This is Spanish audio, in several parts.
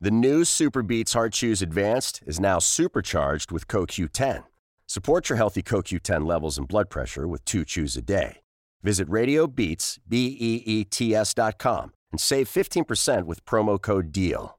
The new Super Beats Heart Chews Advanced is now supercharged with CoQ10. Support your healthy CoQ10 levels and blood pressure with two chews a day. Visit RadioBeats, B-E-E-T-S dot com and save 15% with promo code DEAL.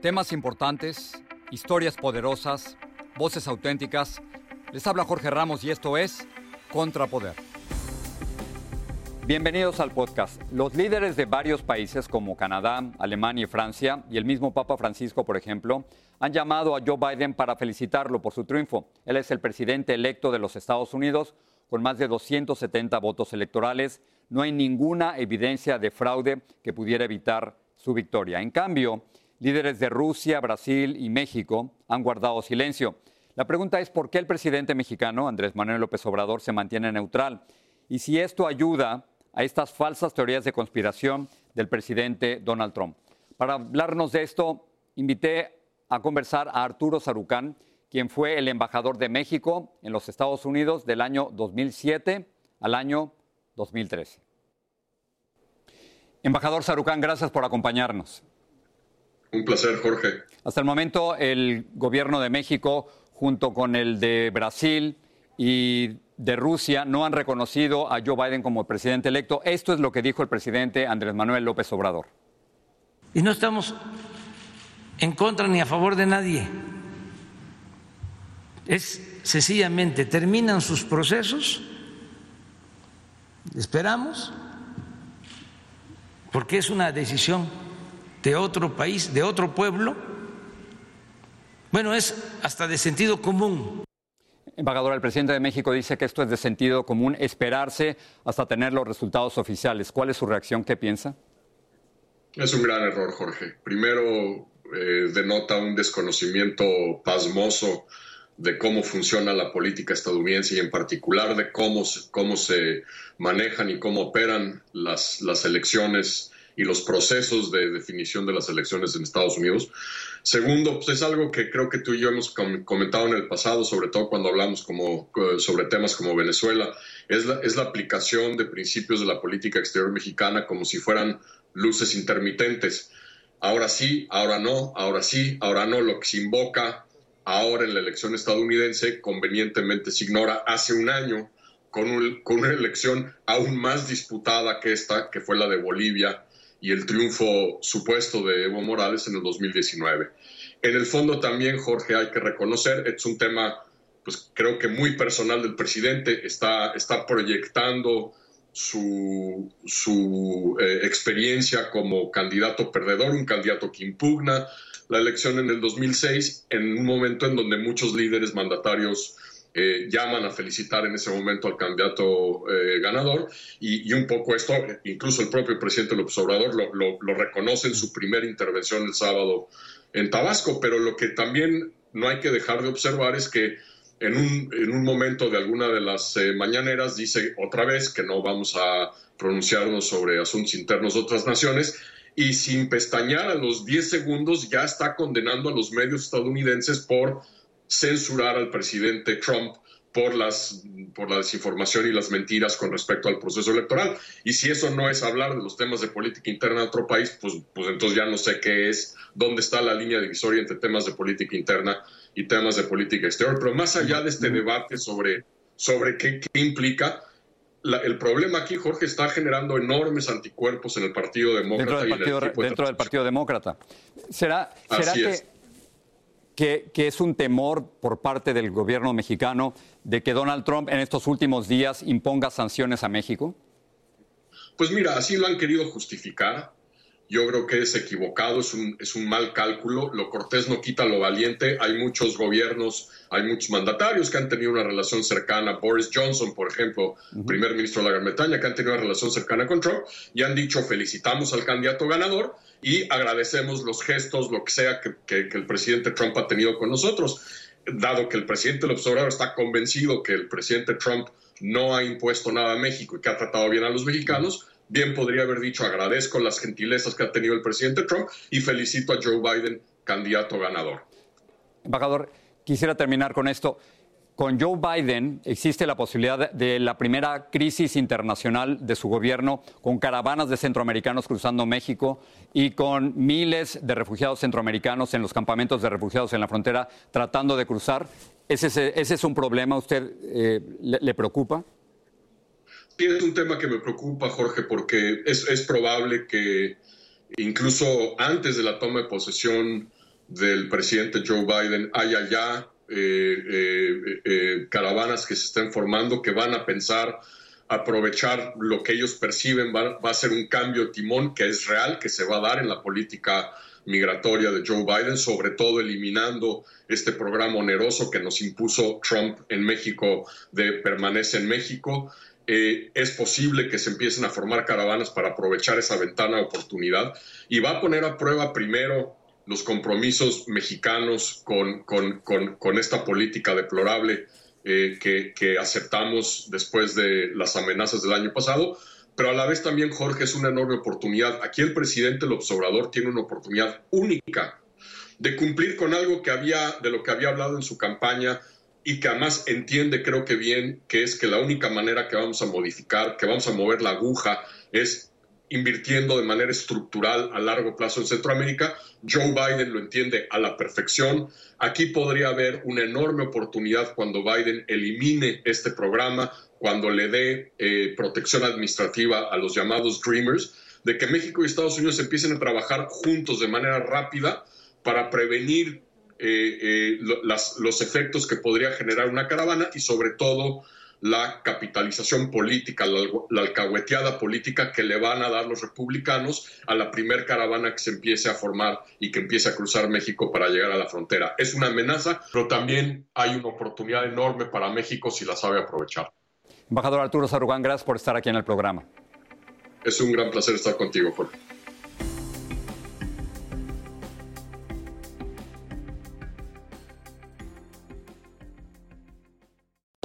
Temas importantes, historias poderosas, voces auténticas. Les habla Jorge Ramos y esto es Contrapoder. Bienvenidos al podcast. Los líderes de varios países como Canadá, Alemania y Francia, y el mismo Papa Francisco, por ejemplo, han llamado a Joe Biden para felicitarlo por su triunfo. Él es el presidente electo de los Estados Unidos con más de 270 votos electorales. No hay ninguna evidencia de fraude que pudiera evitar su victoria. En cambio, líderes de Rusia, Brasil y México han guardado silencio. La pregunta es por qué el presidente mexicano, Andrés Manuel López Obrador, se mantiene neutral y si esto ayuda a estas falsas teorías de conspiración del presidente Donald Trump. Para hablarnos de esto, invité a conversar a Arturo Sarucán, quien fue el embajador de México en los Estados Unidos del año 2007 al año 2013. Embajador Sarucán, gracias por acompañarnos. Un placer, Jorge. Hasta el momento, el gobierno de México, junto con el de Brasil y de Rusia no han reconocido a Joe Biden como presidente electo. Esto es lo que dijo el presidente Andrés Manuel López Obrador. Y no estamos en contra ni a favor de nadie. Es sencillamente, terminan sus procesos, esperamos, porque es una decisión de otro país, de otro pueblo. Bueno, es hasta de sentido común. Embajador, el presidente de México dice que esto es de sentido común, esperarse hasta tener los resultados oficiales. ¿Cuál es su reacción? ¿Qué piensa? Es un gran error, Jorge. Primero, eh, denota un desconocimiento pasmoso de cómo funciona la política estadounidense y en particular de cómo, cómo se manejan y cómo operan las, las elecciones y los procesos de definición de las elecciones en Estados Unidos. Segundo, pues es algo que creo que tú y yo hemos comentado en el pasado, sobre todo cuando hablamos como, sobre temas como Venezuela, es la, es la aplicación de principios de la política exterior mexicana como si fueran luces intermitentes. Ahora sí, ahora no, ahora sí, ahora no, lo que se invoca ahora en la elección estadounidense convenientemente se ignora hace un año con, con una elección aún más disputada que esta, que fue la de Bolivia y el triunfo supuesto de Evo Morales en el 2019. En el fondo también, Jorge, hay que reconocer, es un tema, pues creo que muy personal del presidente, está, está proyectando su, su eh, experiencia como candidato perdedor, un candidato que impugna la elección en el 2006, en un momento en donde muchos líderes mandatarios eh, llaman a felicitar en ese momento al candidato eh, ganador y, un poco esto, incluso el propio presidente López Obrador lo, reconoce en su primera intervención el sábado en Tabasco, pero lo que también no hay que dejar de observar es que en un, en un momento de alguna de las eh, mañaneras dice otra vez que no vamos a pronunciarnos sobre asuntos internos de otras naciones y sin pestañear a los 10 segundos ya está condenando a los medios estadounidenses por censurar al presidente Trump por, las, por la desinformación y las mentiras con respecto al proceso electoral. Y si eso no es hablar de los temas de política interna de otro país, pues, pues entonces ya no sé qué es, dónde está la línea divisoria entre temas de política interna y temas de política exterior. Pero más allá de este debate sobre, sobre qué, qué implica, el problema aquí, Jorge, está generando enormes anticuerpos en el Partido Demócrata. Dentro del Partido, Demócrata. ¿Será, que, que, es un temor por parte del gobierno mexicano de que Donald Trump en estos últimos días imponga sanciones a México? Pues mira, así lo han querido justificar. Yo creo que es equivocado, es un, es un mal cálculo. Lo cortés no quita lo valiente. Hay muchos gobiernos, hay muchos mandatarios que han tenido una relación cercana. Boris Johnson, por ejemplo, primer ministro de la Gran Bretaña, que han tenido una relación cercana con Trump y han dicho felicitamos al candidato ganador y agradecemos los gestos, lo que sea que, que el presidente Trump ha tenido con nosotros. Dado que el presidente López Obrador está convencido que el presidente Trump no ha impuesto nada a México y que ha tratado bien a los mexicanos, bien podría haber dicho agradezco las gentilezas que ha tenido el presidente Trump y felicito a Joe Biden, candidato ganador. Embajador, quisiera terminar con esto. Con Joe Biden existe la posibilidad de la primera crisis internacional de su gobierno, con caravanas de centroamericanos cruzando México y con miles de refugiados centroamericanos en los campamentos de refugiados en la frontera tratando de cruzar. ¿Ese, es un problema? ¿Usted eh, le preocupa? Sí, es un tema que me preocupa, Jorge, porque es, es probable que incluso antes de la toma de posesión del presidente Joe Biden haya ya eh, eh, eh, caravanas que se estén formando que van a pensar aprovechar lo que ellos perciben va, va, a ser un cambio timón que es real, que se va a dar en la política migratoria de Joe Biden, sobre todo eliminando este programa oneroso que nos impuso Trump en México de permanece en México. Eh, es posible que se empiecen a formar caravanas para aprovechar esa ventana de oportunidad y va a poner a prueba primero los compromisos mexicanos con, con, esta política deplorable eh, que, aceptamos después de las amenazas del año pasado, pero a la vez también, Jorge, es una enorme oportunidad. Aquí el presidente López Obrador tiene una oportunidad única de cumplir con algo que había, de lo que había hablado en su campaña y que además entiende, creo que bien, que es que la única manera que vamos a modificar, que vamos a mover la aguja, es invirtiendo de manera estructural a largo plazo en Centroamérica. Joe Biden lo entiende a la perfección. Aquí podría haber una enorme oportunidad cuando Biden elimine este programa, cuando le dé eh, protección administrativa a los llamados Dreamers, de que México y Estados Unidos empiecen a trabajar juntos de manera rápida para prevenir eh, eh, los efectos que podría generar una caravana y sobre todo la capitalización política, la, alcahueteada política que le van a dar los republicanos a la primer caravana que se empiece a formar y que empiece a cruzar México para llegar a la frontera. Es una amenaza, pero también hay una oportunidad enorme para México si la sabe aprovechar. Embajador Arturo Sarugán, gracias por estar aquí en el programa. Es un gran placer estar contigo, Jorge.